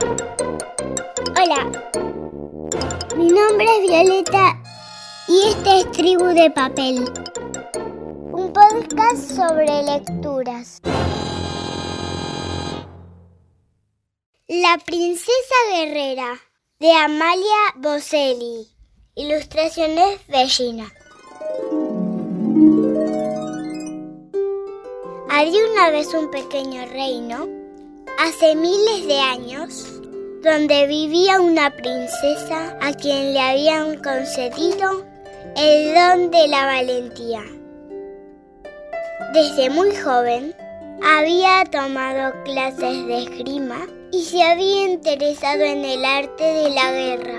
Hola, mi nombre es Violeta y este es Tribu de Papel, un podcast sobre lecturas. La princesa guerrera de Amalia Boselli, ilustraciones Bellina. Había una vez un pequeño reino, hace miles de años, donde vivía una princesa a quien le habían concedido el don de la valentía. Desde muy joven había tomado clases de esgrima y se había interesado en el arte de la guerra.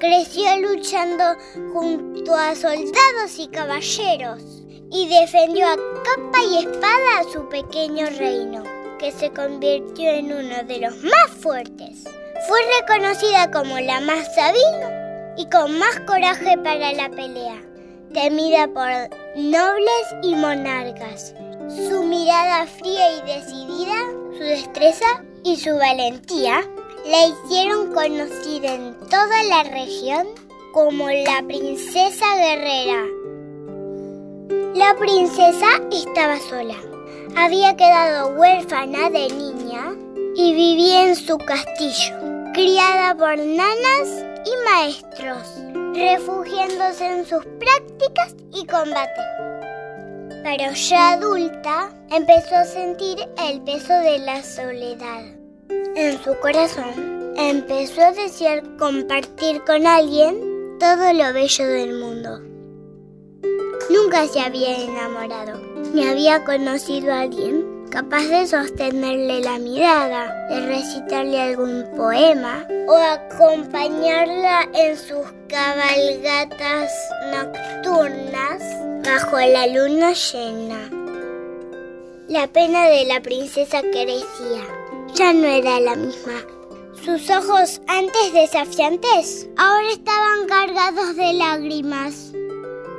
Creció luchando junto a soldados y caballeros y defendió a capa y espada a su pequeño reino, que se convirtió en uno de los más fuertes. Fue reconocida como la más sabina y con más coraje para la pelea, temida por nobles y monarcas. Su mirada fría y decidida, su destreza y su valentía la hicieron conocida en toda la región como la princesa guerrera. La princesa estaba sola. Había quedado huérfana de niña y vivía en su castillo, criada por nanas y maestros, refugiándose en sus prácticas y combate. Pero ya adulta empezó a sentir el peso de la soledad. En su corazón empezó a desear compartir con alguien todo lo bello del mundo. Nunca se había enamorado, ni había conocido a alguien capaz de sostenerle la mirada, de recitarle algún poema o acompañarla en sus cabalgatas nocturnas bajo la luna llena. La pena de la princesa crecía, ya no era la misma. Sus ojos antes desafiantes ahora estaban cargados de lágrimas.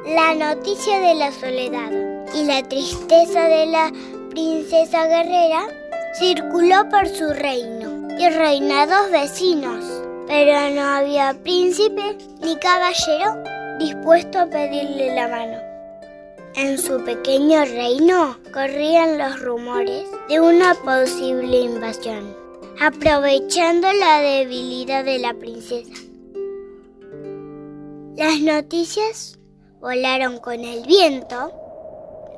La noticia de la soledad y la tristeza de la princesa guerrera circuló por su reino y reinados vecinos, pero no había príncipe ni caballero dispuesto a pedirle la mano. En su pequeño reino corrían los rumores de una posible invasión, aprovechando la debilidad de la princesa. Las noticias volaron con el viento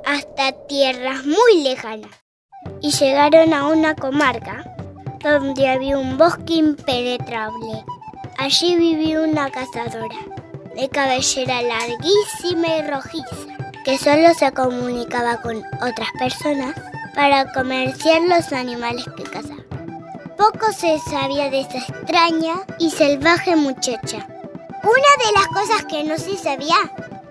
hasta tierras muy lejanas y llegaron a una comarca donde había un bosque impenetrable. Allí vivía una cazadora de cabellera larguísima y rojiza que solo se comunicaba con otras personas para comerciar los animales que cazaba. Poco se sabía de esa extraña y salvaje muchacha. Una de las cosas que no se sabía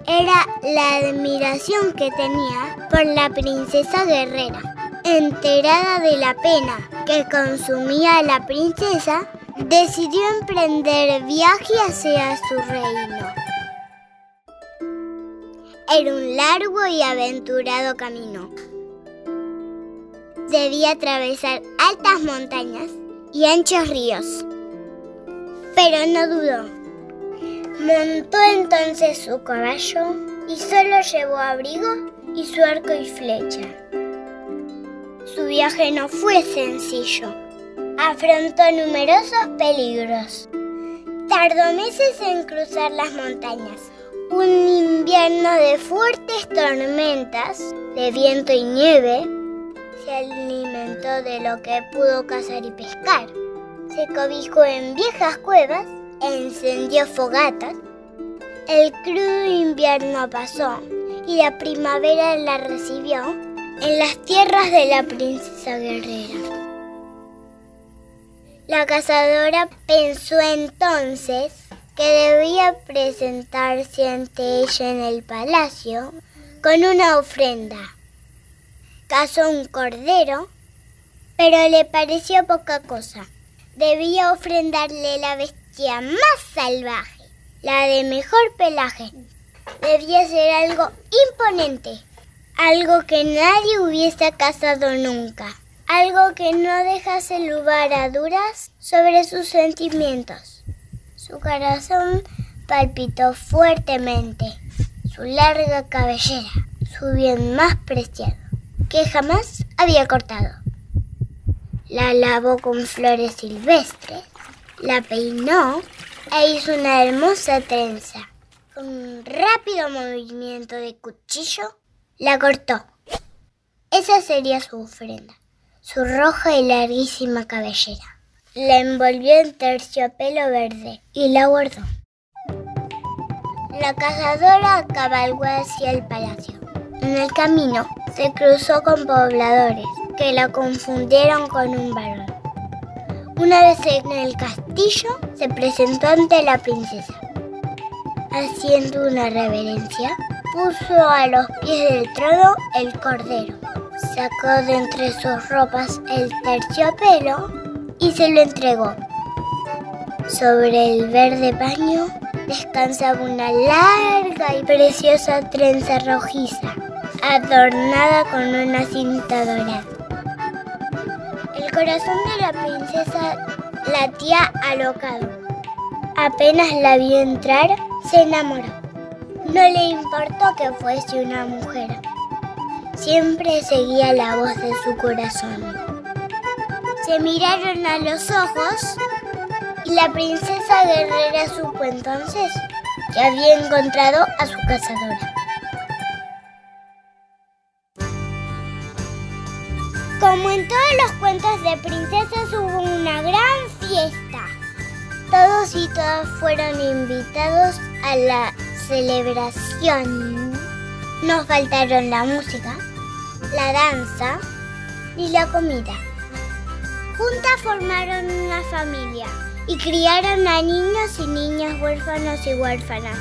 era la admiración que tenía por la princesa guerrera. Enterada de la pena que consumía la princesa, decidió emprender viaje hacia su reino. Era un largo y aventurado camino. Debía atravesar altas montañas y anchos ríos. Pero no dudó Montó entonces su caballo y solo llevó abrigo y su arco y flecha. Su viaje no fue sencillo. Afrontó numerosos peligros. Tardó meses en cruzar las montañas. Un invierno de fuertes tormentas, de viento y nieve, se alimentó de lo que pudo cazar y pescar. Se cobijó en viejas cuevas encendió fogatas. El crudo invierno pasó y la primavera la recibió en las tierras de la princesa guerrera. La cazadora pensó entonces que debía presentarse ante ella en el palacio con una ofrenda. Cazó un cordero, pero le pareció poca cosa. Debía ofrendarle la bestia más salvaje, la de mejor pelaje. Debía ser algo imponente, algo que nadie hubiese cazado nunca, algo que no deja lugar a duras sobre sus sentimientos. Su corazón palpitó fuertemente, su larga cabellera, su bien más preciado, que jamás había cortado. La lavó con flores silvestres, la peinó e hizo una hermosa trenza. Con un rápido movimiento de cuchillo, la cortó. Esa sería su ofrenda su roja y larguísima cabellera. La envolvió en terciopelo verde y la guardó. La cazadora cabalgó hacia el palacio. En el camino se cruzó con pobladores que la confundieron con un varón. Una vez en el castillo se presentó ante la princesa. Haciendo una reverencia, puso a los pies del trono el cordero Sacó de entre sus ropas el terciopelo y se lo entregó. Sobre el verde paño descansaba una larga y preciosa trenza rojiza, adornada con una cinta dorada. Corazón de la princesa latía alocado. Apenas la vio entrar, se enamoró. No le importó que fuese una mujer siempre seguía la voz de su corazón. Se miraron a los ojos y la princesa guerrera supo entonces que había encontrado a su cazadora. Como en todos los cuentos de princesas hubo una gran fiesta. Todos y todas fueron invitados a la celebración. No faltaron la música, la danza y la comida. Juntas formaron una familia y criaron a niños y niñas huérfanos y huérfanas.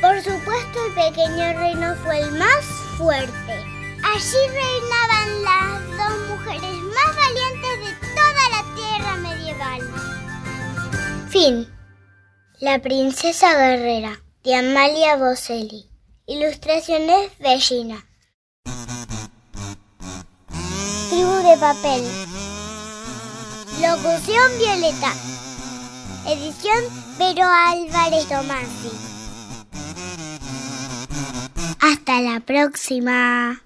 Por supuesto, el pequeño reino fue el más fuerte. Allí reinaban las Fin. La princesa guerrera de Amalia Boselli. Ilustraciones Bellina. de papel. Locución Violeta. Edición Pero Álvarez Tomasi. Hasta la próxima.